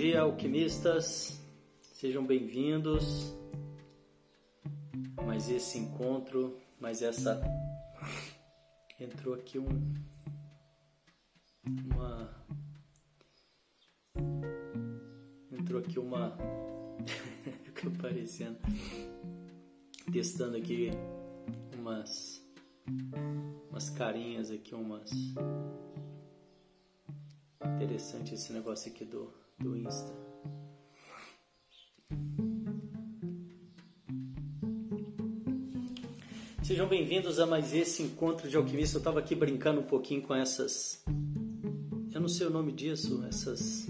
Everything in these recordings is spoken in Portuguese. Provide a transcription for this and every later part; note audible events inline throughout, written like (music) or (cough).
Dia, alquimistas. Sejam bem-vindos. Mais esse encontro, mais essa entrou aqui um uma entrou aqui uma (laughs) ficou parecendo testando aqui umas umas carinhas aqui umas interessante esse negócio aqui do do Insta Sejam bem-vindos a mais esse encontro de alquimista. Eu estava aqui brincando um pouquinho com essas. Eu não sei o nome disso, essas.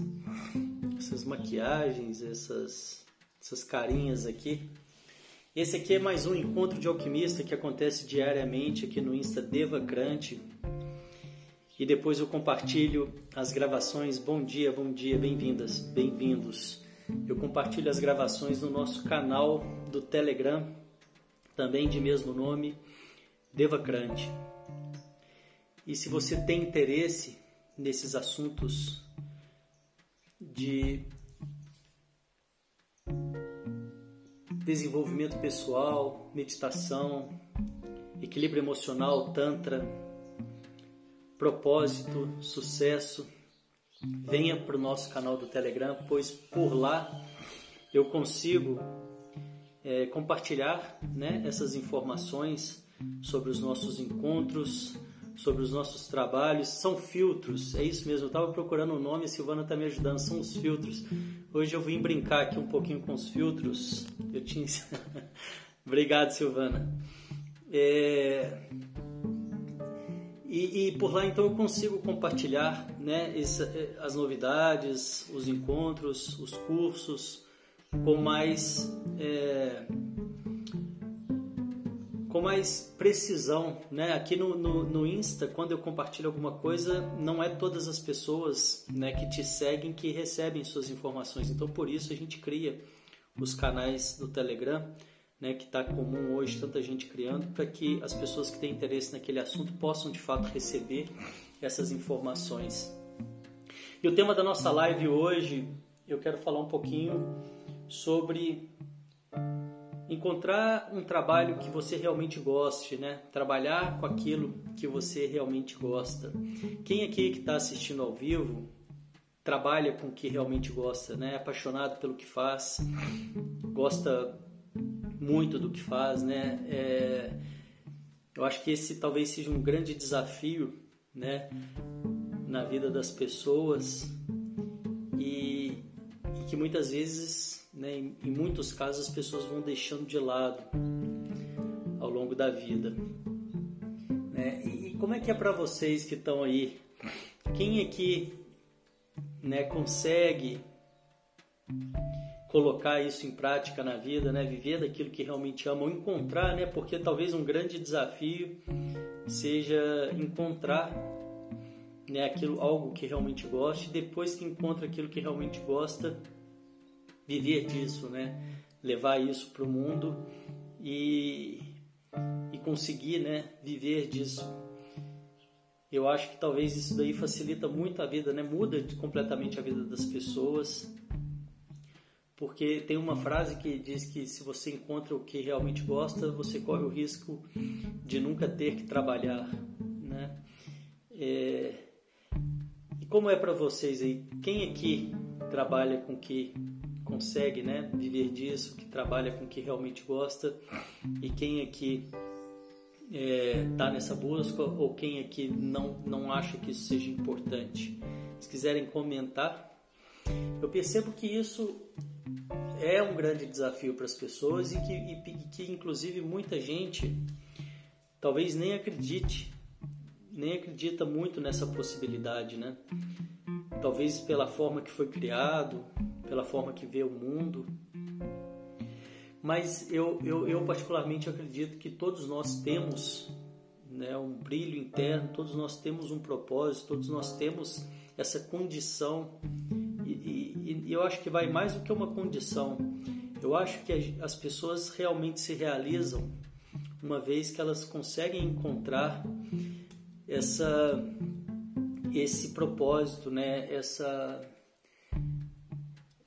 Essas maquiagens, essas. Essas carinhas aqui. Esse aqui é mais um encontro de alquimista que acontece diariamente aqui no Insta Devacrante. E depois eu compartilho as gravações. Bom dia, bom dia, bem-vindas, bem-vindos. Eu compartilho as gravações no nosso canal do Telegram também de mesmo nome, Devacrante. E se você tem interesse nesses assuntos de desenvolvimento pessoal, meditação, equilíbrio emocional, tantra, propósito, sucesso, venha para o nosso canal do Telegram, pois por lá eu consigo é, compartilhar né, essas informações sobre os nossos encontros, sobre os nossos trabalhos. São filtros, é isso mesmo. Eu estava procurando o um nome, a Silvana está me ajudando. São os filtros. Hoje eu vim brincar aqui um pouquinho com os filtros. Eu tinha. (laughs) Obrigado, Silvana. É... E, e, por lá então eu consigo compartilhar né, essa, é, as novidades, os encontros, os cursos, com mais é, com mais precisão, né? Aqui no, no, no, Insta, quando eu compartilho alguma coisa, não é todas as pessoas né, que te seguem que recebem suas informações. Então, por isso a gente cria os canais do Telegram, né, que está comum hoje, tanta gente criando, para que as pessoas que têm interesse naquele assunto possam de fato receber essas informações. E o tema da nossa live hoje, eu quero falar um pouquinho sobre encontrar um trabalho que você realmente goste, né? Trabalhar com aquilo que você realmente gosta. Quem aqui que está assistindo ao vivo trabalha com o que realmente gosta, né? É apaixonado pelo que faz, gosta muito do que faz, né? É... eu acho que esse talvez seja um grande desafio, né? Na vida das pessoas e, e que muitas vezes né, em, em muitos casos as pessoas vão deixando de lado ao longo da vida. Né? E, e como é que é para vocês que estão aí? Quem aqui né, consegue colocar isso em prática na vida, né? Viver daquilo que realmente ama, ou encontrar, né? Porque talvez um grande desafio seja encontrar né, aquilo, algo que realmente goste, e depois que encontra aquilo que realmente gosta, viver disso, né? Levar isso para o mundo e, e conseguir, né? Viver disso. Eu acho que talvez isso daí facilita muito a vida, né? Muda completamente a vida das pessoas. Porque tem uma frase que diz que se você encontra o que realmente gosta, você corre o risco de nunca ter que trabalhar, né? É... E como é para vocês aí? Quem aqui trabalha com que consegue né, viver disso, que trabalha com o que realmente gosta e quem aqui é, tá nessa busca ou quem aqui não, não acha que isso seja importante. Se quiserem comentar, eu percebo que isso é um grande desafio para as pessoas e que, e, que inclusive muita gente talvez nem acredite, nem acredita muito nessa possibilidade, né? Talvez pela forma que foi criado, pela forma que vê o mundo. Mas eu, eu, eu particularmente acredito que todos nós temos né, um brilho interno, todos nós temos um propósito, todos nós temos essa condição. E, eu acho que vai mais do que uma condição. Eu acho que as pessoas realmente se realizam uma vez que elas conseguem encontrar essa esse propósito, né? Essa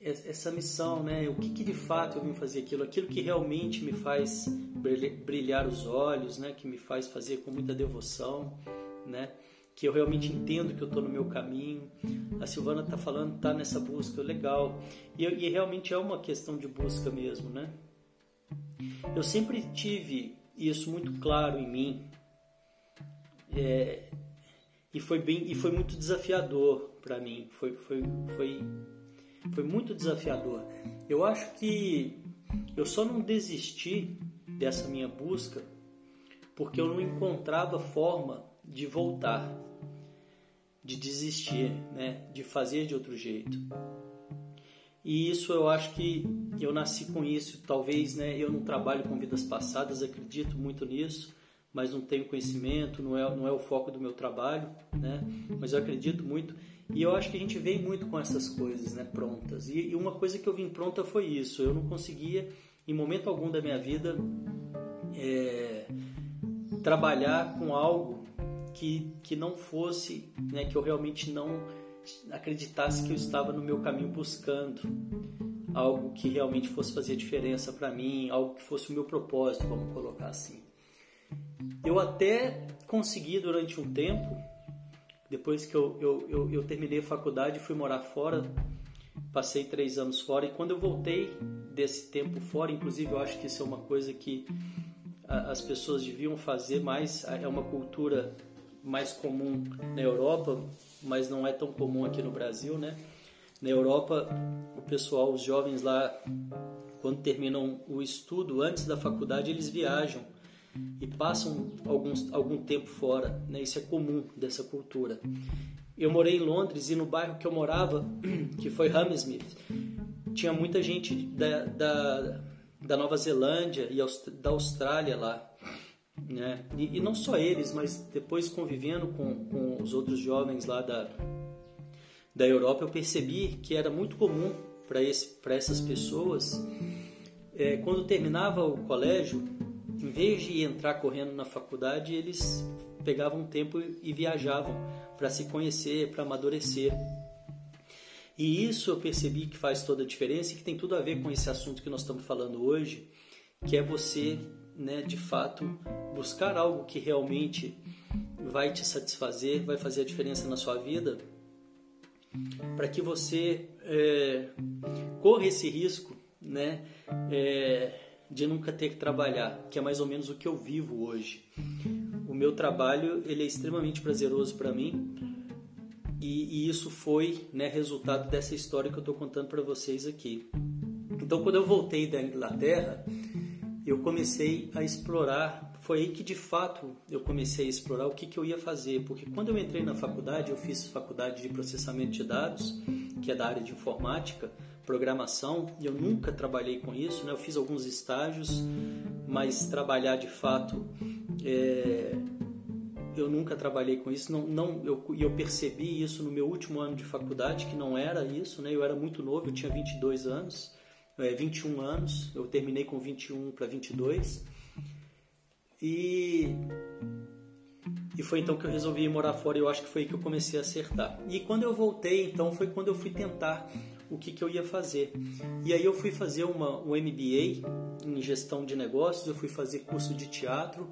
essa missão, né? O que, que, de fato eu vim fazer aquilo, aquilo que realmente me faz brilhar os olhos, né? Que me faz fazer com muita devoção, né? Que eu realmente entendo que eu estou no meu caminho. A Silvana está falando, está nessa busca, legal. E, e realmente é uma questão de busca mesmo, né? Eu sempre tive isso muito claro em mim. É, e foi bem e foi muito desafiador para mim. Foi, foi, foi foi muito desafiador. Eu acho que eu só não desisti dessa minha busca porque eu não encontrava forma de voltar, de desistir, né, de fazer de outro jeito. E isso eu acho que eu nasci com isso. Talvez, né, eu não trabalho com vidas passadas, acredito muito nisso, mas não tenho conhecimento, não é, não é o foco do meu trabalho, né? Mas eu acredito muito e eu acho que a gente vem muito com essas coisas, né, prontas. E, e uma coisa que eu vim pronta foi isso. Eu não conseguia, em momento algum da minha vida, é, trabalhar com algo que, que não fosse, né, que eu realmente não acreditasse que eu estava no meu caminho buscando algo que realmente fosse fazer diferença para mim, algo que fosse o meu propósito, vamos colocar assim. Eu até consegui durante um tempo depois que eu, eu, eu, eu terminei a faculdade, fui morar fora, passei três anos fora e quando eu voltei desse tempo fora, inclusive eu acho que isso é uma coisa que as pessoas deviam fazer mais, é uma cultura mais comum na Europa, mas não é tão comum aqui no Brasil, né? Na Europa, o pessoal, os jovens lá, quando terminam o estudo, antes da faculdade, eles viajam e passam alguns, algum tempo fora. Né? Isso é comum dessa cultura. Eu morei em Londres e no bairro que eu morava, (clears throat) que foi Hammersmith, tinha muita gente da, da, da Nova Zelândia e da Austrália lá. Né? E, e, não só eles, mas depois convivendo com, com os outros jovens lá da, da Europa, eu percebi que era muito comum para essas pessoas, é, quando terminava o colégio, em vez de entrar correndo na faculdade, eles pegavam tempo e viajavam para se conhecer, para amadurecer. E isso eu percebi que faz toda a diferença e que tem tudo a ver com esse assunto que nós estamos falando hoje, que é você, né, de fato, buscar algo que realmente vai te satisfazer, vai fazer a diferença na sua vida, para que você é, corra esse risco, né, é, de nunca ter que trabalhar, que é mais ou menos o que eu vivo hoje. O meu trabalho ele é extremamente prazeroso para mim e, e, isso foi né, resultado dessa história que eu estou contando para vocês aqui. Então, quando eu voltei da Inglaterra, eu comecei a explorar. Foi aí que de fato eu comecei a explorar o que, que eu ia fazer, porque quando eu entrei na faculdade, eu fiz faculdade de processamento de dados, que é da área de informática programação e eu nunca trabalhei com isso, né? Eu fiz alguns estágios, mas trabalhar de fato é, eu nunca trabalhei com isso. Não, não eu, eu percebi isso no meu último ano de faculdade que não era isso, né? Eu era muito novo, eu tinha 22 anos, é, 21 anos. Eu terminei com 21 para 22 e e foi então que eu resolvi morar fora e eu acho que foi aí que eu comecei a acertar. E quando eu voltei, então, foi quando eu fui tentar o que, que eu ia fazer. E aí eu fui fazer uma, um MBA em gestão de negócios, eu fui fazer curso de teatro,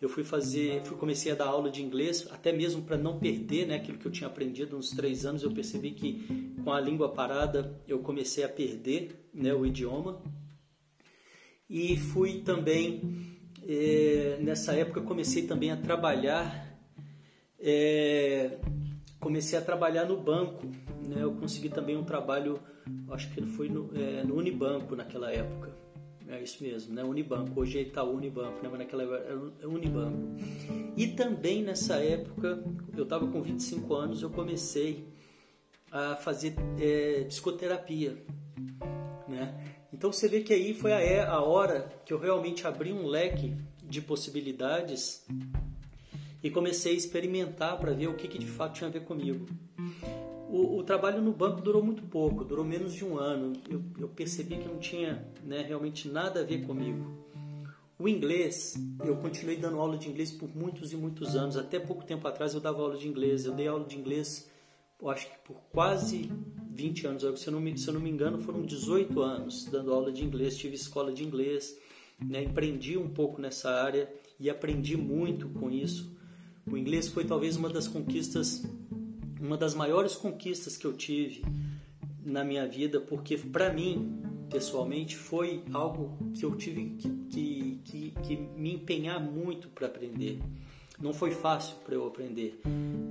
eu fui fazer, fui, comecei a dar aula de inglês, até mesmo para não perder né, aquilo que eu tinha aprendido nos três anos, eu percebi que com a língua parada eu comecei a perder né, o idioma. E fui também, é, nessa época, comecei também a trabalhar, é, comecei a trabalhar no banco, né, eu consegui também um trabalho, acho que foi no, é, no Unibanco naquela época. É isso mesmo, né? Unibanco. Hoje é Itaú Unibanco, né? mas naquela época era Unibanco. E também nessa época, eu estava com 25 anos, eu comecei a fazer é, psicoterapia, né? Então você vê que aí foi a, a hora que eu realmente abri um leque de possibilidades e comecei a experimentar para ver o que, que de fato tinha a ver comigo. O, o, trabalho no banco durou muito pouco, durou menos de um ano. Eu, eu percebi que não tinha né, realmente nada a ver comigo. O inglês, eu continuei dando aula de inglês por muitos e muitos anos. Até pouco tempo atrás eu dava aula de inglês. Eu dei aula de inglês, acho que por quase 20 anos, se eu, não me, se eu não me engano, foram 18 anos dando aula de inglês, tive escola de inglês, né? empreendi um pouco nessa área e aprendi muito com isso. O inglês foi talvez uma das conquistas, uma das maiores conquistas que eu tive na minha vida, porque para mim, pessoalmente, foi algo que eu tive que, que, que, me empenhar muito para aprender. Não foi fácil para eu aprender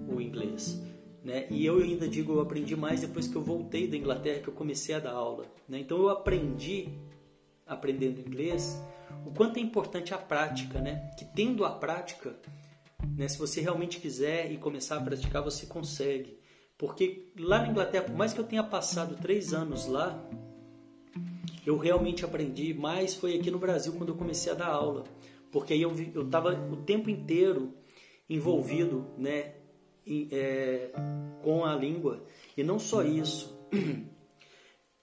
o inglês. Né? E eu ainda digo, eu aprendi mais depois que eu voltei da Inglaterra, que eu comecei a dar aula. Né? Então eu aprendi, aprendendo inglês, o quanto é importante a prática, né? Que tendo a prática, né, se você realmente quiser e começar a praticar, você consegue. Porque lá na Inglaterra, por mais que eu tenha passado três anos lá, eu realmente aprendi mais foi aqui no Brasil quando eu comecei a dar aula. Porque aí eu estava o tempo inteiro envolvido né, em, é, com a língua. E não só isso. (clears throat)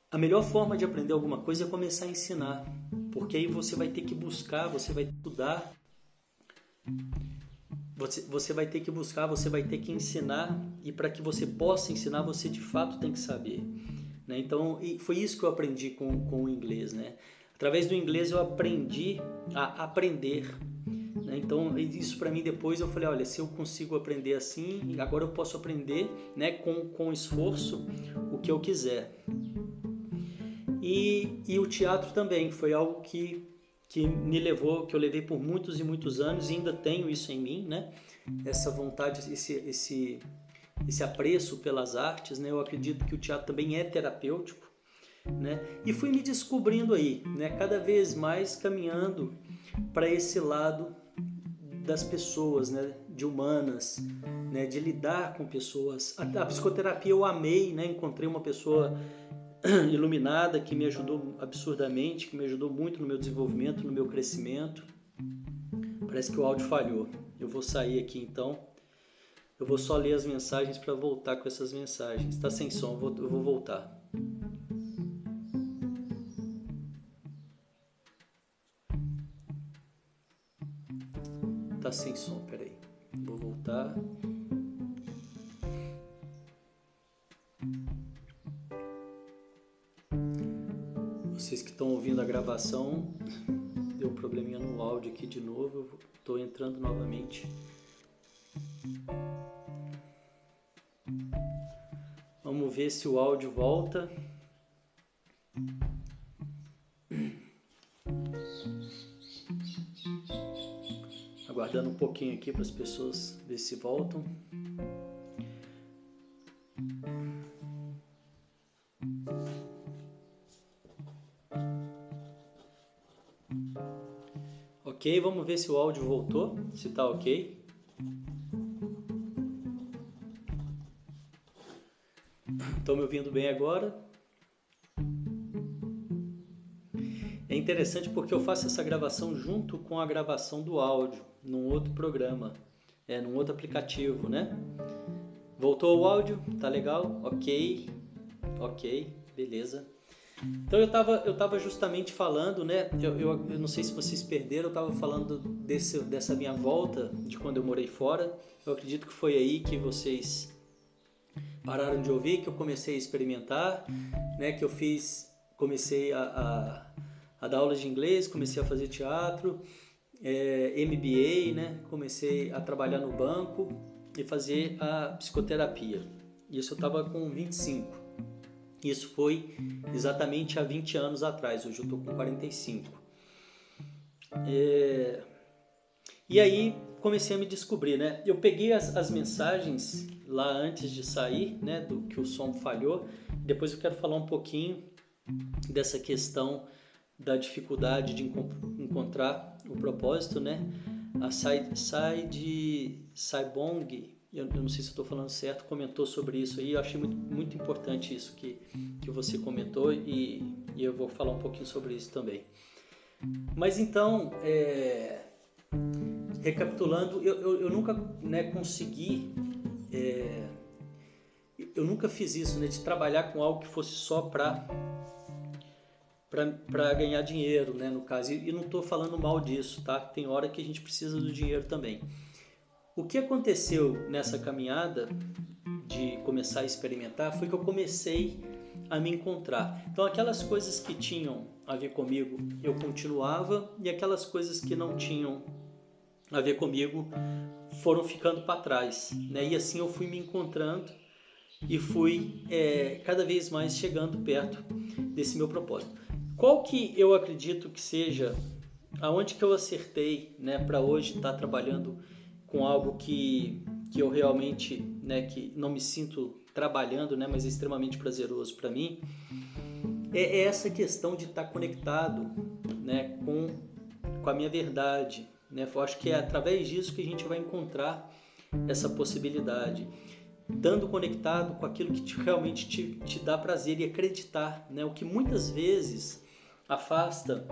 A melhor forma de aprender alguma coisa é começar a ensinar. Porque aí você vai ter que buscar, você vai estudar você, você vai ter que buscar, você vai ter que ensinar, e para que você possa ensinar, você de fato tem que saber. Né? Então, foi isso que eu aprendi com, com o inglês. Né? Através do inglês eu aprendi a aprender. Né? Então, isso para mim depois eu falei: olha, se eu consigo aprender assim, agora eu posso aprender né, com, com esforço o que eu quiser. E, e o teatro também foi algo que que me levou, que eu levei por muitos e muitos anos e ainda tenho isso em mim, né? Essa vontade, esse, esse, esse apreço pelas artes, né? Eu acredito que o teatro também é terapêutico, né? E fui me descobrindo aí, né? Cada vez mais caminhando para esse lado das pessoas, né? De humanas, né? De lidar com pessoas. A, a psicoterapia eu amei, né? Encontrei uma pessoa (clears throat) iluminada que me ajudou absurdamente, que me ajudou muito no meu desenvolvimento, no meu crescimento. Parece que o áudio falhou. Eu vou sair aqui então. Eu vou só ler as mensagens para voltar com essas mensagens. Está sem som, eu vou, eu vou voltar. Tá sem som, peraí. Vou voltar. Estão ouvindo a gravação, deu um probleminha no áudio aqui de novo. Estou entrando novamente. Vamos ver se o áudio volta. Aguardando um pouquinho aqui para as pessoas ver se voltam. Vamos ver se o áudio voltou, se está ok. Estão me ouvindo bem agora? É interessante porque eu faço essa gravação junto com a gravação do áudio, num outro programa, é, num outro aplicativo, né? Voltou o áudio? Tá legal? Ok, ok, beleza. Então eu estava eu tava justamente falando, né? Eu, eu, eu, não sei se vocês perderam, eu estava falando desse, dessa minha volta de quando eu morei fora. Eu acredito que foi aí que vocês pararam de ouvir, que eu comecei a experimentar, né? Que eu fiz, comecei a, a, a dar aulas de inglês, comecei a fazer teatro, é, MBA, né? Comecei a trabalhar no banco e fazer a psicoterapia. Isso eu estava com 25. Isso foi exatamente há 20 anos atrás, hoje eu estou com 45. É... E aí comecei a me descobrir, né? Eu peguei as, as mensagens lá antes de sair, né? Do que o som falhou. Depois eu quero falar um pouquinho dessa questão da dificuldade de encontrar o propósito, né? A Sai, Sai de Saibong eu, eu não sei se estou falando certo, comentou sobre isso aí. Eu achei muito, muito importante isso que, que você comentou e, e eu vou falar um pouquinho sobre isso também. Mas então, é, recapitulando, eu, eu, eu, nunca né, consegui, é, eu nunca fiz isso, né, de trabalhar com algo que fosse só para para ganhar dinheiro, né, no caso. E, e não estou falando mal disso, tá? Tem hora que a gente precisa do dinheiro também. O que aconteceu nessa caminhada de começar a experimentar foi que eu comecei a me encontrar. Então, aquelas coisas que tinham a ver comigo, eu continuava, e aquelas coisas que não tinham a ver comigo foram ficando para trás. Né? E assim eu fui me encontrando e fui é, cada vez mais chegando perto desse meu propósito. Qual que eu acredito que seja aonde que eu acertei, né, para hoje estar tá trabalhando com algo que, que eu realmente, né, que não me sinto trabalhando, né, mas é extremamente prazeroso para mim, é, é essa questão de estar tá conectado, né, com, com a minha verdade, né? Eu acho que é através disso que a gente vai encontrar essa possibilidade estando conectado com aquilo que te, realmente te, te dá prazer e acreditar, né? O que muitas vezes afasta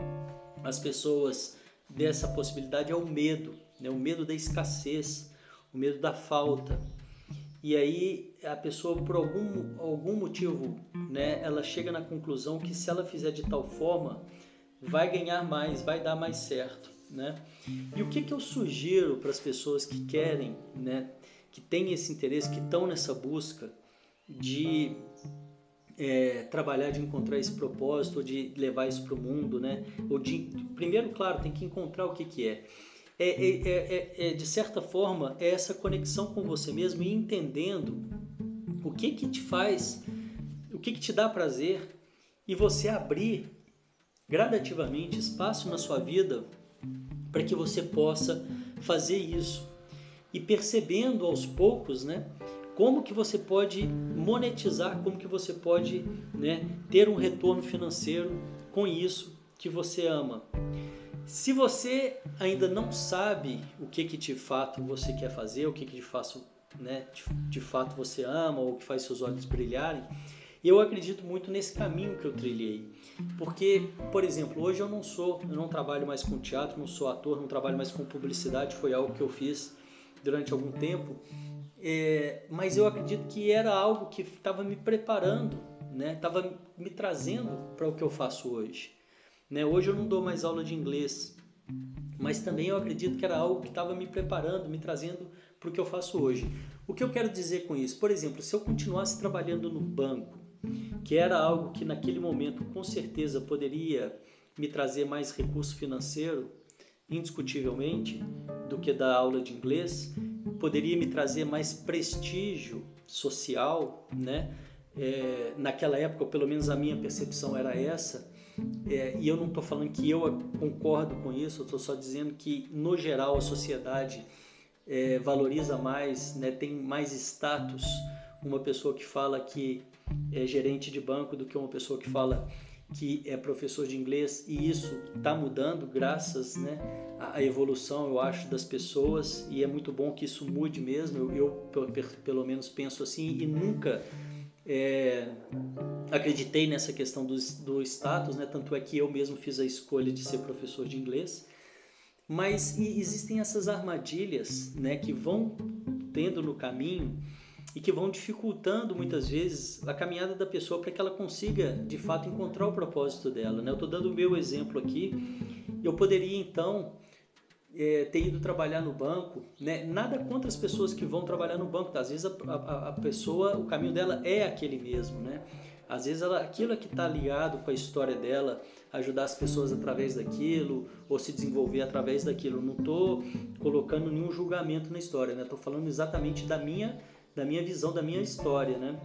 as pessoas dessa possibilidade é o medo, né? O medo da escassez, o medo da falta. E aí a pessoa por algum algum motivo, né, ela chega na conclusão que se ela fizer de tal forma, vai ganhar mais, vai dar mais certo, né? E o que que eu sugiro para as pessoas que querem, né, que têm esse interesse, que estão nessa busca de é, trabalhar, de encontrar esse propósito, de levar isso para o mundo, né? Ou de, primeiro, claro, tem que encontrar o que, que é. É, é, é, é, de certa forma, é essa conexão com você mesmo e entendendo o que que te faz, o que que te dá prazer e você abrir gradativamente espaço na sua vida para que você possa fazer isso e percebendo aos poucos, né, como que você pode monetizar, como que você pode, né, ter um retorno financeiro com isso que você ama. Se você ainda não sabe o que que de fato você quer fazer, o que que de fato, né, de, de fato você ama ou que faz seus olhos brilharem, eu acredito muito nesse caminho que eu trilhei. Porque, por exemplo, hoje eu não sou, eu não trabalho mais com teatro, não sou ator, não trabalho mais com publicidade, foi algo que eu fiz durante algum tempo, é, mas eu acredito que era algo que estava me preparando, né? Estava me trazendo para o que eu faço hoje. Né? Hoje eu não dou mais aula de inglês, mas também eu acredito que era algo que estava me preparando, me trazendo para o que eu faço hoje. O que eu quero dizer com isso? Por exemplo, se eu continuasse trabalhando no banco, que era algo que naquele momento com certeza poderia me trazer mais recurso financeiro, indiscutivelmente, do que dar aula de inglês, poderia me trazer mais prestígio social, né? É, naquela época, pelo menos a minha percepção era essa, é, e eu não estou falando que eu concordo com isso, eu estou só dizendo que, no geral, a sociedade é, valoriza mais, né, tem mais status uma pessoa que fala que é gerente de banco do que uma pessoa que fala que é professor de inglês e isso está mudando graças né, à evolução, eu acho, das pessoas e é muito bom que isso mude mesmo. Eu, eu pelo menos penso assim e nunca é, acreditei nessa questão do, do status, né? tanto é que eu mesmo fiz a escolha de ser professor de inglês. Mas existem essas armadilhas né, que vão tendo no caminho e que vão dificultando muitas vezes a caminhada da pessoa para que ela consiga de fato encontrar o propósito dela. Né? Eu estou dando o meu exemplo aqui. Eu poderia então é, ter ido trabalhar no banco, né? nada contra as pessoas que vão trabalhar no banco, tá? às vezes a, a, a, pessoa, o caminho dela é aquele mesmo, né? Às vezes ela, aquilo é que está ligado com a história dela, ajudar as pessoas através daquilo ou se desenvolver através daquilo. Não estou colocando nenhum julgamento na história, né? Estou falando exatamente da minha da minha visão, da minha história, né?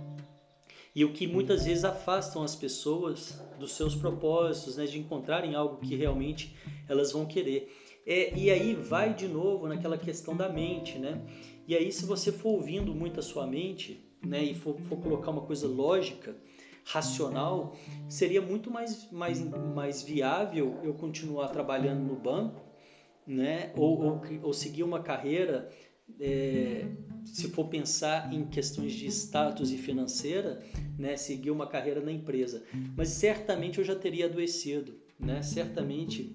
E o que muitas vezes afastam as pessoas dos seus propósitos, né? De encontrarem algo que realmente elas vão querer. É, e aí vai de novo naquela questão da mente, né? E aí se você for ouvindo muito a sua mente, né? E for, for colocar uma coisa lógica, racional, seria muito mais, mais, mais viável eu continuar trabalhando no banco, né? Ou, ou, ou seguir uma carreira é, se for pensar em questões de status e financeira, né, seguir uma carreira na empresa. Mas certamente eu já teria adoecido, né? Certamente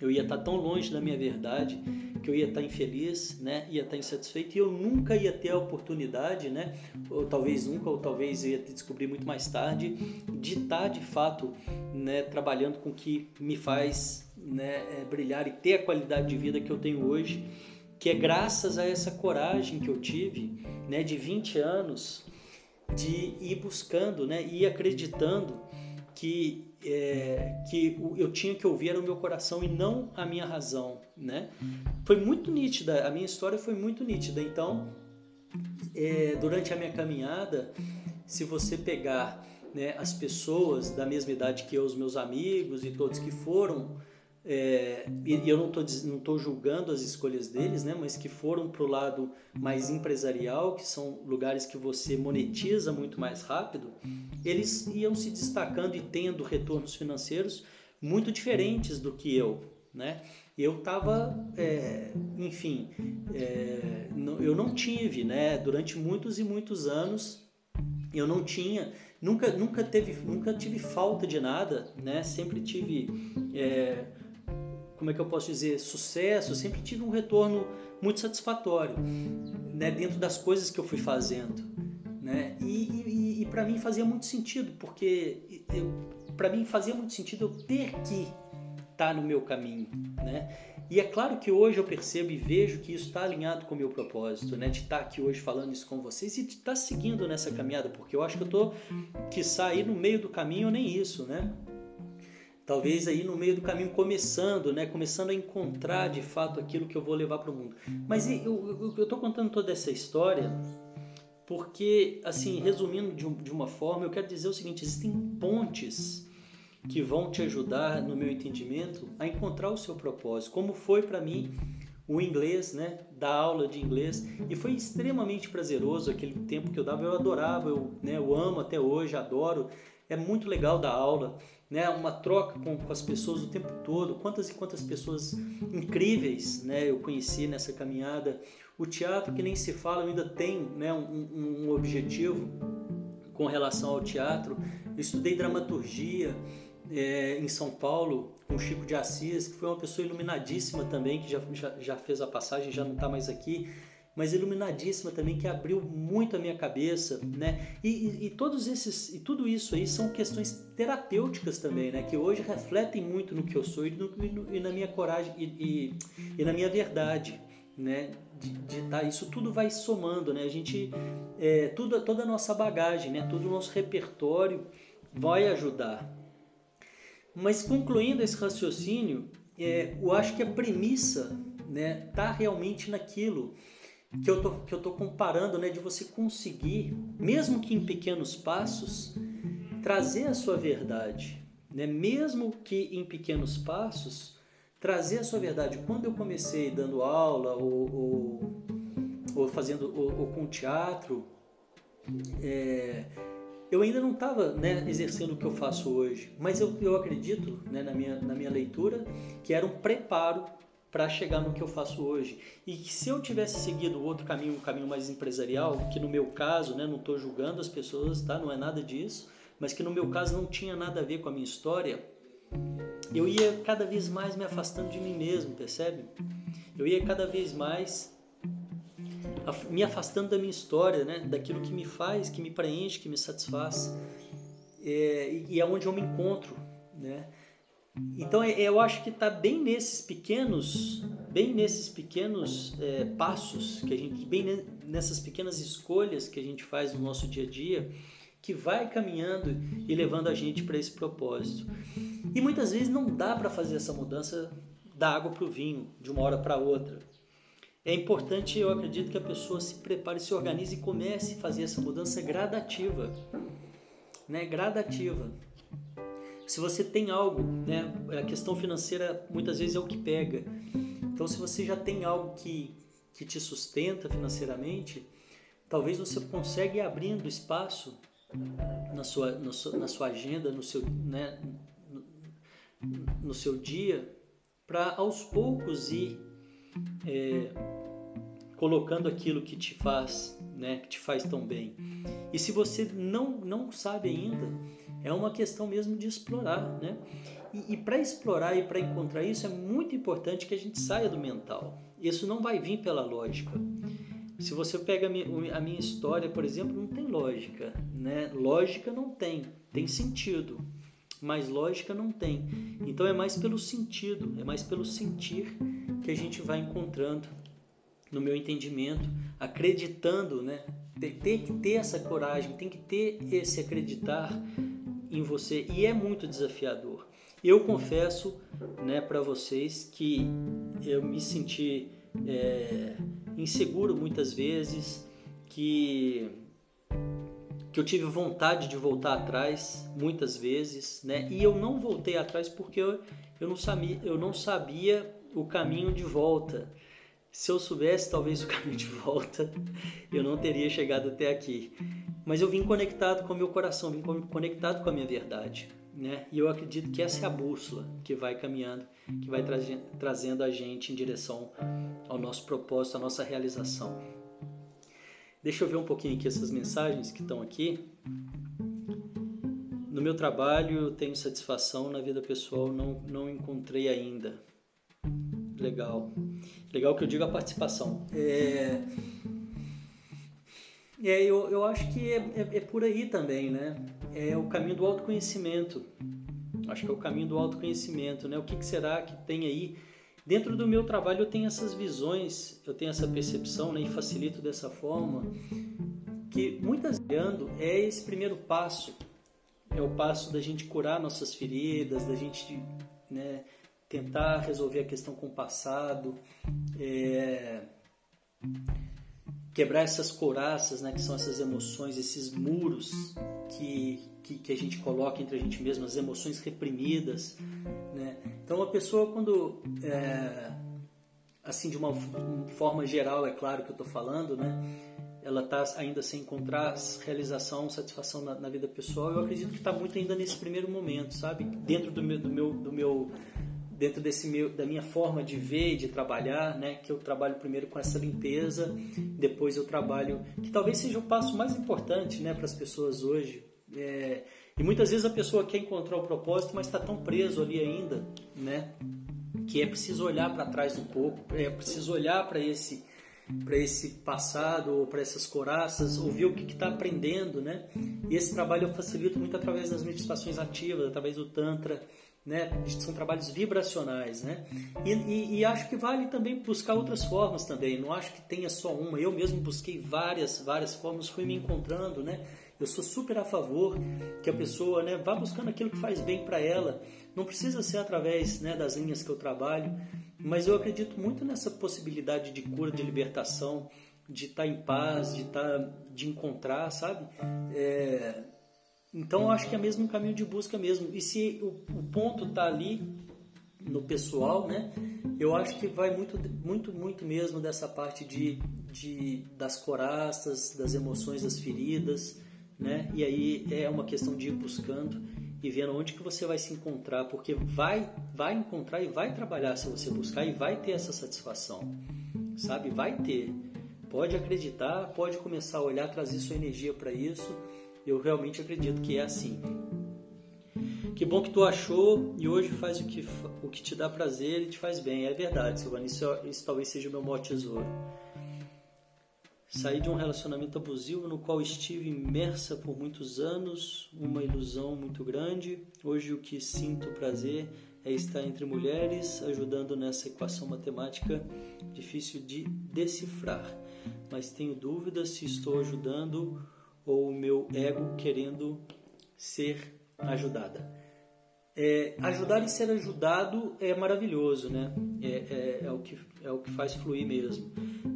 eu ia estar tão longe da minha verdade que eu ia estar infeliz, né? Ia estar insatisfeito e eu nunca ia ter a oportunidade, né? Ou talvez nunca, ou talvez eu ia descobrir muito mais tarde, de estar de fato, né? Trabalhando com o que me faz, né? É, brilhar e ter a qualidade de vida que eu tenho hoje que é graças a essa coragem que eu tive, né, de 20 anos, de ir buscando, né, ir acreditando que é, que eu tinha que ouvir era o meu coração e não a minha razão, né? Foi muito nítida, a minha história foi muito nítida. Então, é, durante a minha caminhada, se você pegar né, as pessoas da mesma idade que eu, os meus amigos e todos que foram é, e eu não estou não tô julgando as escolhas deles, né, mas que foram para o lado mais empresarial, que são lugares que você monetiza muito mais rápido, eles iam se destacando e tendo retornos financeiros muito diferentes do que eu. Né? Eu estava, é, enfim, é, eu não tive, né, durante muitos e muitos anos, eu não tinha nunca nunca teve nunca tive falta de nada né sempre tive é, como é que eu posso dizer, sucesso, eu sempre tive um retorno muito satisfatório, né, dentro das coisas que eu fui fazendo, né? E, e, e para mim fazia muito sentido, porque para mim fazia muito sentido eu ter que estar tá no meu caminho, né? E é claro que hoje eu percebo e vejo que isso está alinhado com o meu propósito, né? De estar tá aqui hoje falando isso com vocês e de estar tá seguindo nessa caminhada, porque eu acho que eu tô que sair no meio do caminho nem isso, né? Talvez aí no meio do caminho começando, né, começando a encontrar de fato aquilo que eu vou levar para o mundo. Mas eu estou contando toda essa história porque, assim, resumindo de, de uma forma, eu quero dizer o seguinte: existem pontes que vão te ajudar, no meu entendimento, a encontrar o seu propósito, como foi para mim o inglês, né, da aula de inglês, e foi extremamente prazeroso aquele tempo que eu dava, eu adorava, eu, né, eu amo até hoje, adoro, é muito legal dar aula, né, uma troca com, com, as pessoas o tempo todo. Quantas e quantas pessoas incríveis né, eu conheci nessa caminhada. O teatro, que nem se fala, ainda tem né, um, um objetivo com relação ao teatro. Eu estudei dramaturgia é, em São Paulo com Chico de Assis, que foi uma pessoa iluminadíssima também, que já, já, já fez a passagem, já não está mais aqui mas iluminadíssima também, que abriu muito a minha cabeça, né? E, e, e, todos esses e tudo isso aí são questões terapêuticas também, né? Que hoje refletem muito no que eu sou e, no, e na minha coragem e, e, na minha verdade, né? De, de tá, isso tudo vai somando, né? A gente é, tudo toda a nossa bagagem, né? Todo o nosso repertório vai ajudar. Mas concluindo esse raciocínio, é, eu acho que a premissa, né, tá realmente naquilo que eu tô, que eu tô comparando, né, de você conseguir, mesmo que em pequenos passos, trazer a sua verdade, né, mesmo que em pequenos passos, trazer a sua verdade. Quando eu comecei dando aula ou, ou, ou fazendo ou, ou, com teatro, é, eu ainda não estava né, exercendo o que eu faço hoje, mas eu, eu acredito né, na, minha, na minha leitura que era um preparo para chegar no que eu faço hoje. E que se eu tivesse seguido outro caminho, um caminho mais empresarial, que no meu caso, né, não estou julgando as pessoas, tá? não é nada disso, mas que no meu caso não tinha nada a ver com a minha história, eu ia cada vez mais me afastando de mim mesmo, percebe? Eu ia cada vez mais me afastando da minha história, né? daquilo que me faz, que me preenche, que me satisfaz. É, e é onde eu me encontro. Né? Então eu acho que está bem nesses pequenos, bem nesses pequenos é, passos que a gente, bem nessas pequenas escolhas que a gente faz no nosso dia a dia, que vai caminhando e levando a gente para esse propósito. E muitas vezes não dá para fazer essa mudança da água para o vinho, de uma hora para outra. É importante, eu acredito, que a pessoa se prepare, se organize e comece a fazer essa mudança gradativa, né? Gradativa. Se você tem algo, né, a questão financeira muitas vezes é o que pega. Então, se você já tem algo que, que te sustenta financeiramente, talvez você consiga ir abrindo espaço na sua, no, na sua agenda, no seu, né, no, no seu dia, para aos poucos ir é, colocando aquilo que te faz, né, que te faz tão bem. E se você não, não sabe ainda, é uma questão mesmo de explorar, né? E, e para explorar e para encontrar isso é muito importante que a gente saia do mental. Isso não vai vir pela lógica. Se você pega a minha, história, por exemplo, não tem lógica, né? Lógica não tem, tem sentido, mas lógica não tem. Então é mais pelo sentido, é mais pelo sentir que a gente vai encontrando, no meu entendimento, acreditando, né? Tem que ter essa coragem, tem que ter esse acreditar em você e é muito desafiador. Eu confesso, né, para vocês que eu me senti é, inseguro muitas vezes, que que eu tive vontade de voltar atrás muitas vezes, né? E eu não voltei atrás porque eu, eu, não, sabia, eu não sabia o caminho de volta. Se eu soubesse talvez (laughs) o caminho de volta, eu não teria chegado até aqui. Mas eu vim conectado com o meu coração, vim conectado com a minha verdade, né? E eu acredito que essa é a bússola que vai caminhando, que vai trazendo a gente em direção ao nosso propósito, à nossa realização. Deixa eu ver um pouquinho aqui essas mensagens que estão aqui. No meu trabalho tenho satisfação, na vida pessoal não, não encontrei ainda. Legal. Legal que eu digo a participação. É, é eu, eu acho que é, é, é por aí também, né? É o caminho do autoconhecimento. Acho que é o caminho do autoconhecimento, né? O que, que será que tem aí Dentro do meu trabalho eu tenho essas visões, eu tenho essa percepção né, e facilito dessa forma que muitas vezes é esse primeiro passo, é o passo da gente curar nossas feridas, da gente né, tentar resolver a questão com o passado, é, quebrar essas coraças, né, que são essas emoções, esses muros que, que, que a gente coloca entre a gente mesmo, as emoções reprimidas, né? Então a pessoa quando é, assim de uma forma geral é claro que eu estou falando, né? Ela está ainda sem encontrar realização, satisfação na, na vida pessoal. Eu acredito que está muito ainda nesse primeiro momento, sabe? Dentro do meu, do meu, do meu dentro desse meu, da minha forma de ver e de trabalhar, né? Que eu trabalho primeiro com essa limpeza, depois eu trabalho que talvez seja o passo mais importante, né, para as pessoas hoje. É, e muitas vezes a pessoa quer encontrar o propósito, mas está tão preso ali ainda, né? Que é preciso olhar para trás um pouco, é preciso olhar para esse para esse passado ou para essas coraças, ouvir o que está aprendendo, né? E esse trabalho eu facilito muito através das meditações ativas, através do tantra, né? São trabalhos vibracionais, né? E, e, e, acho que vale também buscar outras formas também. Não acho que tenha só uma. Eu mesmo busquei várias, várias formas, fui me encontrando, né? Eu sou super a favor que a pessoa né, vá buscando aquilo que faz bem para ela. Não precisa ser através né, das linhas que eu trabalho, mas eu acredito muito nessa possibilidade de cura, de libertação, de estar tá em paz, de estar, tá, de encontrar, sabe? É... Então eu acho que é mesmo um caminho de busca mesmo. E se o, o ponto está ali no pessoal, né? Eu acho que vai muito, muito, muito mesmo dessa parte de, de das coraças, das emoções, das feridas, né? E aí é uma questão de ir buscando e vendo onde que você vai se encontrar, porque vai vai encontrar e vai trabalhar se você buscar e vai ter essa satisfação. Sabe? Vai ter. Pode acreditar, pode começar a olhar, trazer sua energia para isso. Eu realmente acredito que é assim. Que bom que tu achou e hoje faz o que, o que te dá prazer e te faz bem. É verdade, Silvana. Isso, isso talvez seja o meu maior tesouro. Saí de um relacionamento abusivo no qual estive imersa por muitos anos, uma ilusão muito grande. Hoje o que sinto prazer é estar entre mulheres, ajudando nessa equação matemática difícil de decifrar. Mas tenho dúvidas se estou ajudando ou o meu ego querendo ser ajudada. É, ajudar e ser ajudado é maravilhoso, né? É, é, é, o, que, é o que faz fluir mesmo.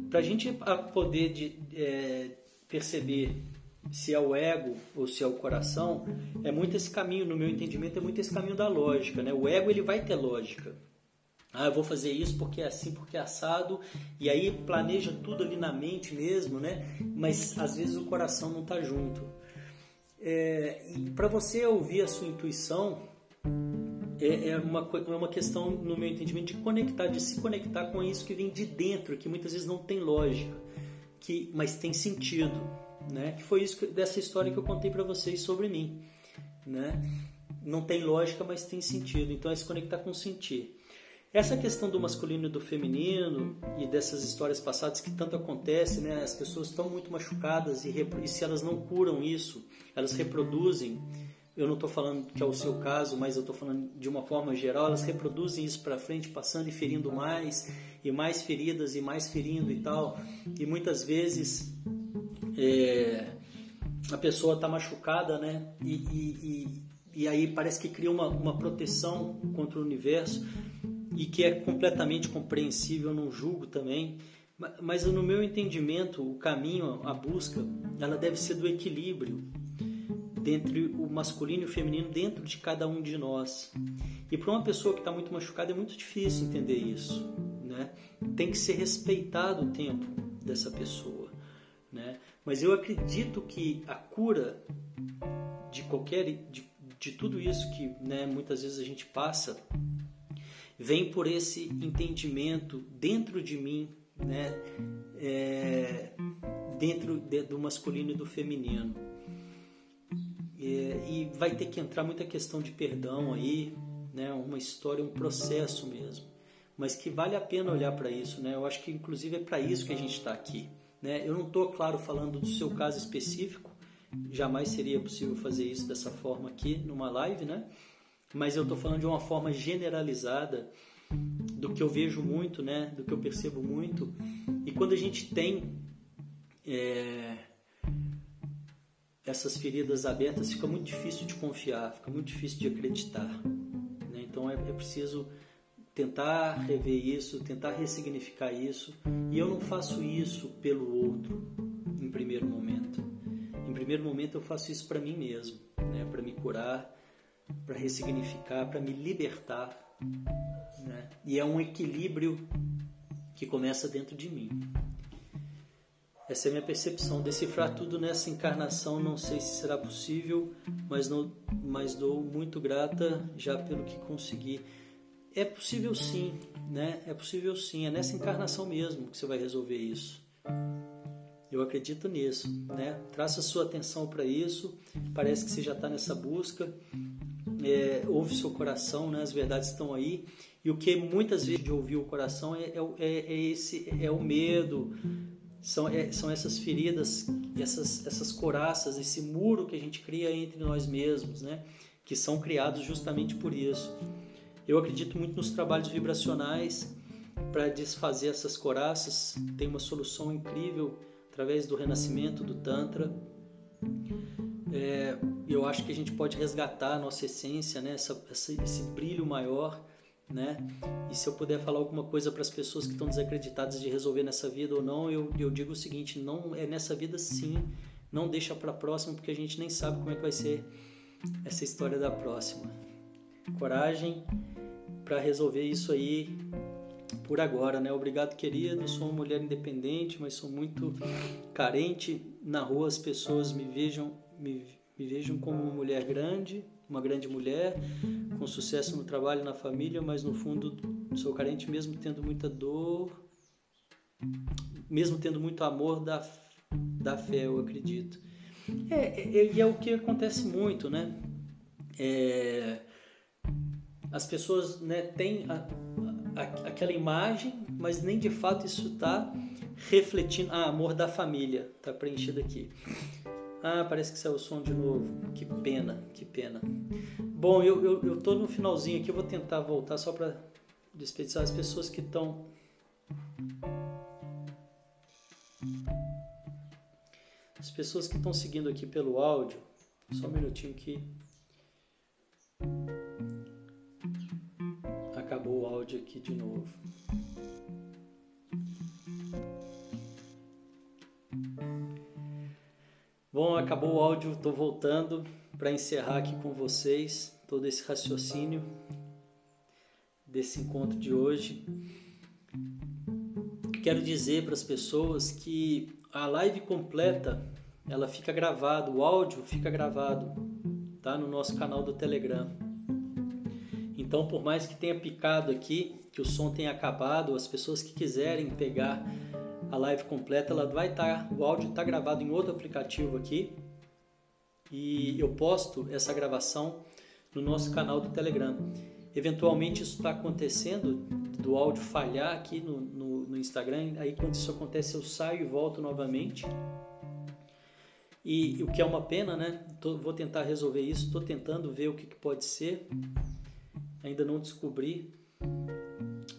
Para a gente poder de, é, perceber se é o ego ou se é o coração, é muito esse caminho, no meu entendimento, é muito esse caminho da lógica, né? O ego ele vai ter lógica. Ah, eu vou fazer isso porque é assim, porque é assado, e aí planeja tudo ali na mente mesmo, né? Mas às vezes o coração não está junto. É, para você ouvir a sua intuição, é, é, uma, é uma questão, no meu entendimento, de conectar, de se conectar com isso que vem de dentro, que muitas vezes não tem lógica, que, mas tem sentido. Né? Que foi isso que, dessa história que eu contei para vocês sobre mim. Né? Não tem lógica, mas tem sentido. Então é se conectar com o sentir. Essa questão do masculino e do feminino e dessas histórias passadas que tanto acontece, né? As pessoas estão muito machucadas e, e se elas não curam isso, elas reproduzem eu não estou falando que é o seu caso, mas eu estou falando de uma forma geral, elas reproduzem isso para frente, passando e ferindo mais, e mais feridas, e mais ferindo e tal. E muitas vezes é, a pessoa está machucada, né? E, e, e, e, aí parece que cria uma, uma proteção contra o universo e que é completamente compreensível, não julgo também. Mas no meu entendimento, o caminho, a busca, ela deve ser do equilíbrio entre o masculino e o feminino dentro de cada um de nós. E para uma pessoa que está muito machucada é muito difícil entender isso, né? Tem que ser respeitado o tempo dessa pessoa, né? Mas eu acredito que a cura de qualquer de, de tudo isso que, né, muitas vezes a gente passa vem por esse entendimento dentro de mim, né? É, dentro de, do masculino e do feminino. É, e vai ter que entrar muita questão de perdão aí, né? Uma história, um processo mesmo, mas que vale a pena olhar para isso, né? Eu acho que inclusive é para isso que a gente está aqui, né? Eu não estou, claro, falando do seu caso específico, jamais seria possível fazer isso dessa forma aqui numa live, né? Mas eu estou falando de uma forma generalizada do que eu vejo muito, né? Do que eu percebo muito. E quando a gente tem é, essas feridas abertas, fica muito difícil de confiar, fica muito difícil de acreditar. Né? Então é, é preciso tentar rever isso, tentar ressignificar isso. E eu não faço isso pelo outro em primeiro momento. Em primeiro momento eu faço isso para mim mesmo, né? para me curar, para ressignificar, para me libertar. Né? E é um equilíbrio que começa dentro de mim. Essa é a minha percepção. Decifrar tudo nessa encarnação não sei se será possível, mas, não, mas dou muito grata já pelo que consegui. É possível sim, né? É possível sim. É nessa encarnação mesmo que você vai resolver isso. Eu acredito nisso, né? Traça sua atenção para isso. Parece que você já está nessa busca. É, ouve seu coração, né? As verdades estão aí. E o que muitas vezes de ouvir o coração é, é, é esse, é o medo, são, é, são essas feridas, essas, essas coraças, esse muro que a gente cria entre nós mesmos, né? que são criados justamente por isso. Eu acredito muito nos trabalhos vibracionais para desfazer essas coraças. Tem uma solução incrível através do renascimento do Tantra. É, eu acho que a gente pode resgatar a nossa essência, né? essa, essa, esse brilho maior né? E se eu puder falar alguma coisa para as pessoas que estão desacreditadas de resolver nessa vida ou não, eu, eu digo o seguinte: não é nessa vida sim, não deixa para a próxima porque a gente nem sabe como é que vai ser essa história da próxima. Coragem para resolver isso aí por agora, né? Obrigado, querido. Sou uma mulher independente, mas sou muito carente. Na rua as pessoas me vejam me, me vejam como uma mulher grande, uma grande mulher, com sucesso no trabalho e na família, mas no fundo sou carente mesmo tendo muita dor, mesmo tendo muito amor da, da fé, eu acredito. É, é, e é o que acontece muito, né? É, as pessoas né, têm a, a, aquela imagem, mas nem de fato isso está refletindo. Ah, amor da família, está preenchido aqui. Ah, parece que saiu o som de novo. Que pena, que pena. Bom, eu, eu, eu tô no finalzinho aqui, eu vou tentar voltar só para despedir as pessoas que estão. As pessoas que estão seguindo aqui pelo áudio, só um minutinho que. Acabou o áudio aqui de novo. Bom, acabou o áudio, estou voltando para encerrar aqui com vocês todo esse raciocínio desse encontro de hoje. Quero dizer para as pessoas que a live completa ela fica gravada, o áudio fica gravado, tá no nosso canal do Telegram. Então, por mais que tenha picado aqui, que o som tenha acabado, as pessoas que quiserem pegar a live completa, ela vai estar, tá, o áudio está gravado em outro aplicativo aqui e eu posto essa gravação no nosso canal do Telegram. Eventualmente isso está acontecendo, do áudio falhar aqui no, no, no, Instagram, aí quando isso acontece eu saio e volto novamente. E, o que é uma pena, né? Tô, vou tentar resolver isso, estou tentando ver o que, que pode ser, ainda não descobri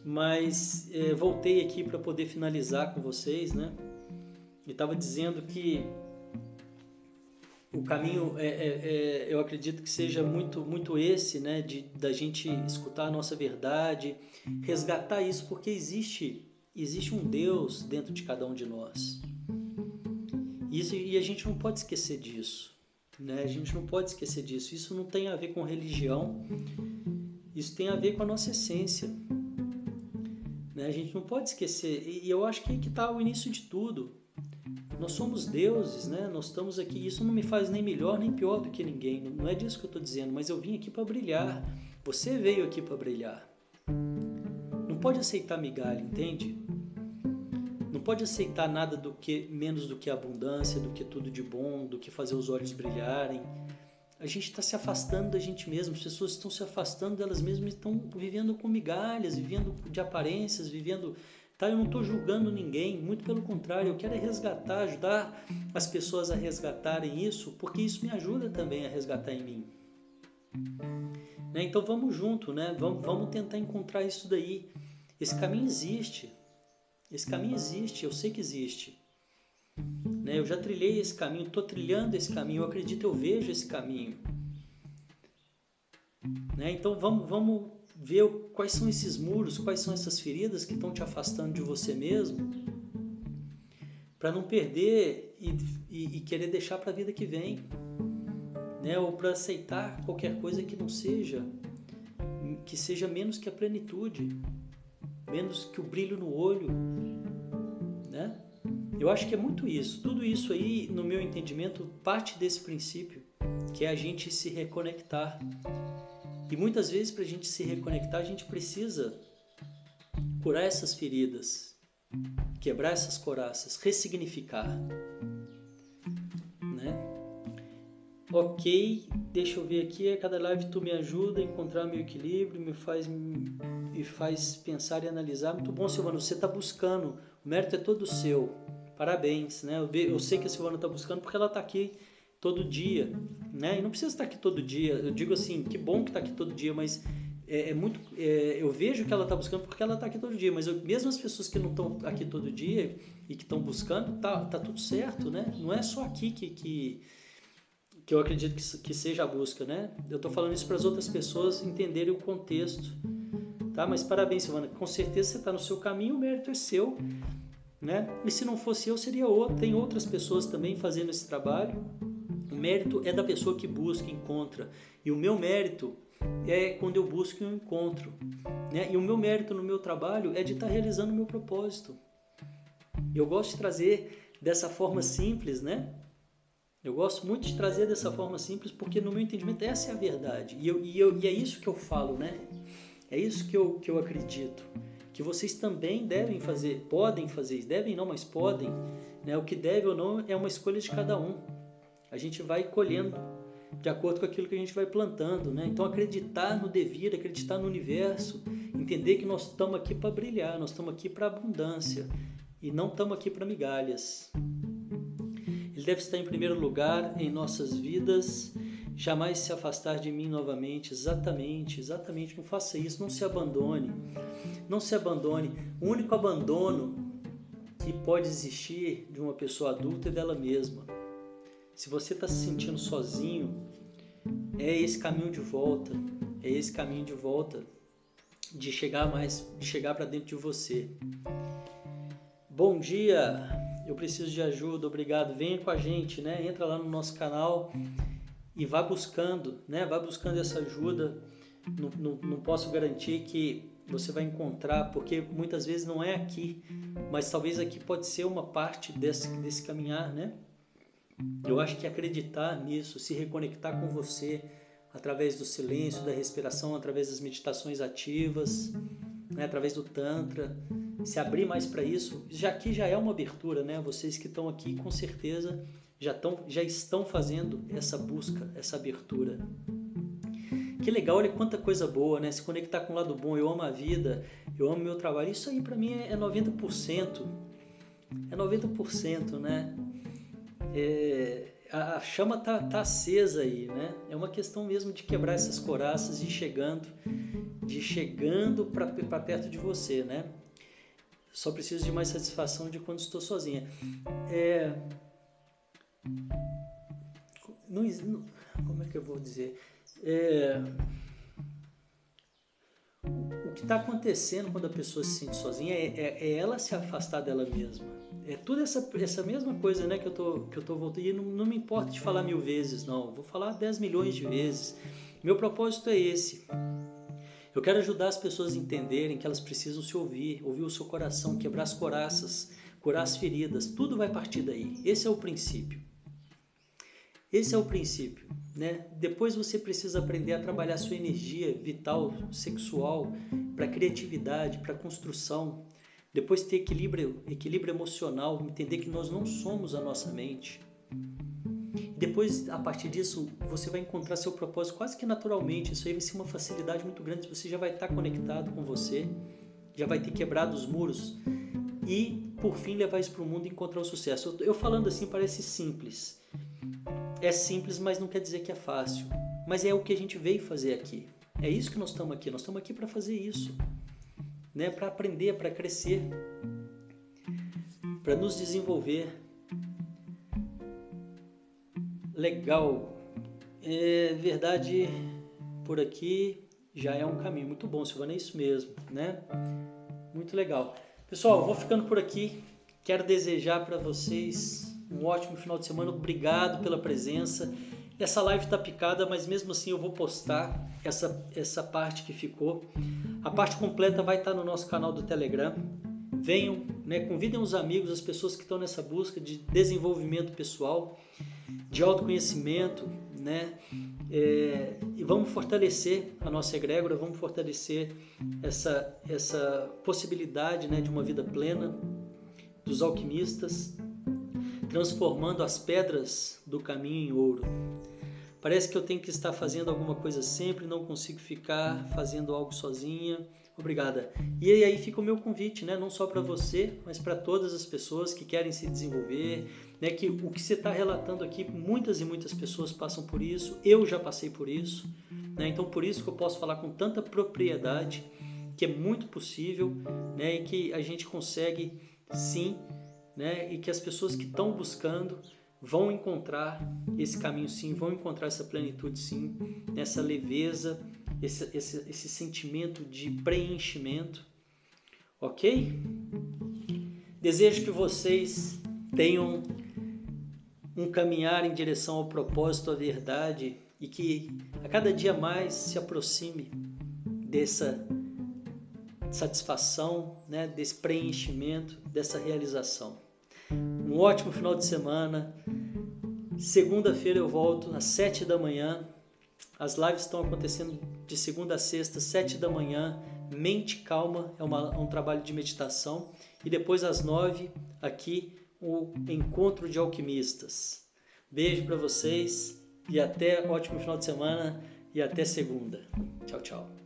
mas é, voltei aqui para poder finalizar com vocês, né? E estava dizendo que o caminho é, é, é, eu acredito que seja muito muito esse né? De da gente escutar a nossa verdade resgatar isso porque existe existe um Deus dentro de cada um de nós. Isso, e a gente não pode esquecer disso né? A gente não pode esquecer disso. Isso não tem a ver com religião. Isso tem a ver com a nossa essência né? a gente não pode esquecer e eu acho que aí que está o início de tudo nós somos deuses, né? Nós estamos aqui. Isso não me faz nem melhor nem pior do que ninguém. Não é disso que eu estou dizendo. Mas eu vim aqui para brilhar. Você veio aqui para brilhar. Não pode aceitar migalha, entende? Não pode aceitar nada do que menos do que abundância, do que tudo de bom, do que fazer os olhos brilharem. A gente está se afastando da gente mesmo. As pessoas estão se afastando delas mesmas, estão vivendo com migalhas, vivendo de aparências, vivendo Tá? Eu não estou julgando ninguém, muito pelo contrário, eu quero é resgatar, ajudar as pessoas a resgatarem isso, porque isso me ajuda também a resgatar em mim. Né? Então vamos junto, né? vamos, vamos tentar encontrar isso daí. Esse caminho existe, esse caminho existe, eu sei que existe. Né? Eu já trilhei esse caminho, estou trilhando esse caminho, eu acredito, eu vejo esse caminho. Né? Então vamos, vamos ver quais são esses muros, quais são essas feridas que estão te afastando de você mesmo, para não perder e, e, e, querer deixar para a vida que vem, né? Ou para aceitar qualquer coisa que não seja, que seja menos que a plenitude, menos que o brilho no olho, né? Eu acho que é muito isso. Tudo isso aí, no meu entendimento, parte desse princípio, que é a gente se reconectar e muitas vezes, para a gente se reconectar, a gente precisa curar essas feridas, quebrar essas coraças, ressignificar. Né? Ok, deixa eu ver aqui. A cada live tu me ajuda a encontrar meu equilíbrio, me faz, me faz pensar e analisar. Muito bom, Silvano. Você está buscando. O mérito é todo seu. Parabéns. Né? Eu, eu sei que a Silvana está buscando porque ela está aqui todo dia, né? E não precisa estar aqui todo dia. Eu digo assim, que bom que está aqui todo dia, mas é, é muito. É, eu vejo que ela está buscando porque ela está aqui todo dia, mas eu, mesmo as pessoas que não estão aqui todo dia e que estão buscando, tá, tá tudo certo, né? Não é só aqui que, que, que eu acredito que, que seja a busca, né? Eu estou falando isso para as outras pessoas entenderem o contexto, tá? Mas parabéns, Silvana. Com certeza você está no seu caminho, o mérito é seu. Né? E se não fosse eu, seria outro. Tem outras pessoas também fazendo esse trabalho mérito é da pessoa que busca, encontra. E o meu mérito é quando eu busco e eu encontro. Né? E o meu mérito no meu trabalho é de estar realizando o meu propósito. Eu gosto de trazer dessa forma simples, né? Eu gosto muito de trazer dessa forma simples porque, no meu entendimento, essa é a verdade. E, eu, e, eu, e é isso que eu falo, né? É isso que eu, que eu acredito. Que vocês também devem fazer, podem fazer, devem não, mas podem. Né? O que deve ou não é uma escolha de cada um a gente vai colhendo de acordo com aquilo que a gente vai plantando, né? Então acreditar no devir, acreditar no universo, entender que nós estamos aqui para brilhar, nós estamos aqui para abundância e não estamos aqui para migalhas. Ele deve estar em primeiro lugar em nossas vidas, jamais se afastar de mim novamente, exatamente, exatamente, não faça isso, não se abandone. Não se abandone. O único abandono que pode existir de uma pessoa adulta é dela mesma. Se você está se sentindo sozinho, é esse caminho de volta, é esse caminho de volta de chegar mais, de chegar para dentro de você. Bom dia, eu preciso de ajuda, obrigado. Venha com a gente, né? Entra lá no nosso canal e vá buscando, né? Vá buscando essa ajuda. Não, não, não posso garantir que você vai encontrar, porque muitas vezes não é aqui, mas talvez aqui pode ser uma parte desse, desse caminhar, né? Eu acho que acreditar nisso, se reconectar com você através do silêncio, da respiração, através das meditações ativas, né, através do tantra, se abrir mais para isso, já que já é uma abertura, né? Vocês que estão aqui com certeza já estão já estão fazendo essa busca, essa abertura. Que legal, olha quanta coisa boa, né? Se conectar com o lado bom, eu amo a vida, eu amo meu trabalho. Isso aí para mim é 90%. É 90%, né? é, a, chama tá, tá acesa aí, né? É uma questão mesmo de quebrar essas coraças e chegando, de chegando para perto de você, né? Só preciso de mais satisfação de quando estou sozinha. É, não, como é que eu vou dizer? É, o que está acontecendo quando a pessoa se sente sozinha é, é, é, ela se afastar dela mesma. É tudo essa, essa mesma coisa né, que eu tô, que eu tô voltando. E não, não me importa de falar mil vezes, não. Vou falar 10 milhões de vezes. Meu propósito é esse. Eu quero ajudar as pessoas a entenderem que elas precisam se ouvir, ouvir o seu coração, quebrar as coraças, curar as feridas. Tudo vai partir daí. Esse é o princípio. Esse é o princípio. Né? Depois você precisa aprender a trabalhar sua energia vital, sexual, para criatividade, para construção. Depois ter equilíbrio, equilíbrio emocional, entender que nós não somos a nossa mente. Depois, a partir disso, você vai encontrar seu propósito quase que naturalmente. Isso aí vai ser uma facilidade muito grande. Você já vai estar conectado com você, já vai ter quebrado os muros e, por fim, levar isso para o mundo e encontrar o sucesso. Eu falando assim parece simples, é simples, mas não quer dizer que é fácil. Mas é o que a gente veio fazer aqui. É isso que nós estamos aqui. Nós estamos aqui para fazer isso, né? Para aprender, para crescer, para nos desenvolver. Legal. É verdade. Por aqui já é um caminho muito bom, Silvana. É isso mesmo, né? Muito legal. Pessoal, vou ficando por aqui. Quero desejar para vocês um ótimo final de semana. Obrigado pela presença. Essa live está picada, mas mesmo assim eu vou postar essa, essa parte que ficou. A parte completa vai estar tá no nosso canal do Telegram. Venham, né, convidem os amigos, as pessoas que estão nessa busca de desenvolvimento pessoal, de autoconhecimento, né? É, e vamos fortalecer a nossa egrégora, vamos fortalecer essa, essa possibilidade né, de uma vida plena dos alquimistas, transformando as pedras do caminho em ouro. Parece que eu tenho que estar fazendo alguma coisa sempre, não consigo ficar fazendo algo sozinha. Obrigada. E aí fica o meu convite, né? não só para você, mas para todas as pessoas que querem se desenvolver, né? que o que você está relatando aqui, muitas e muitas pessoas passam por isso, eu já passei por isso, né? então por isso que eu posso falar com tanta propriedade que é muito possível né? e que a gente consegue sim né? E que as pessoas que estão buscando vão encontrar esse caminho sim, vão encontrar essa plenitude sim, essa leveza, esse, esse, esse sentimento de preenchimento, ok? Desejo que vocês tenham um caminhar em direção ao propósito, à verdade e que a cada dia mais se aproxime dessa satisfação, né, desse preenchimento, dessa realização. Um ótimo final de semana. Segunda-feira eu volto às 7 da manhã. As lives estão acontecendo de segunda a sexta, 7 da manhã. Mente Calma é, uma, é um trabalho de meditação. E depois às 9 aqui o Encontro de Alquimistas. Beijo para vocês e até ótimo final de semana e até segunda. Tchau, tchau.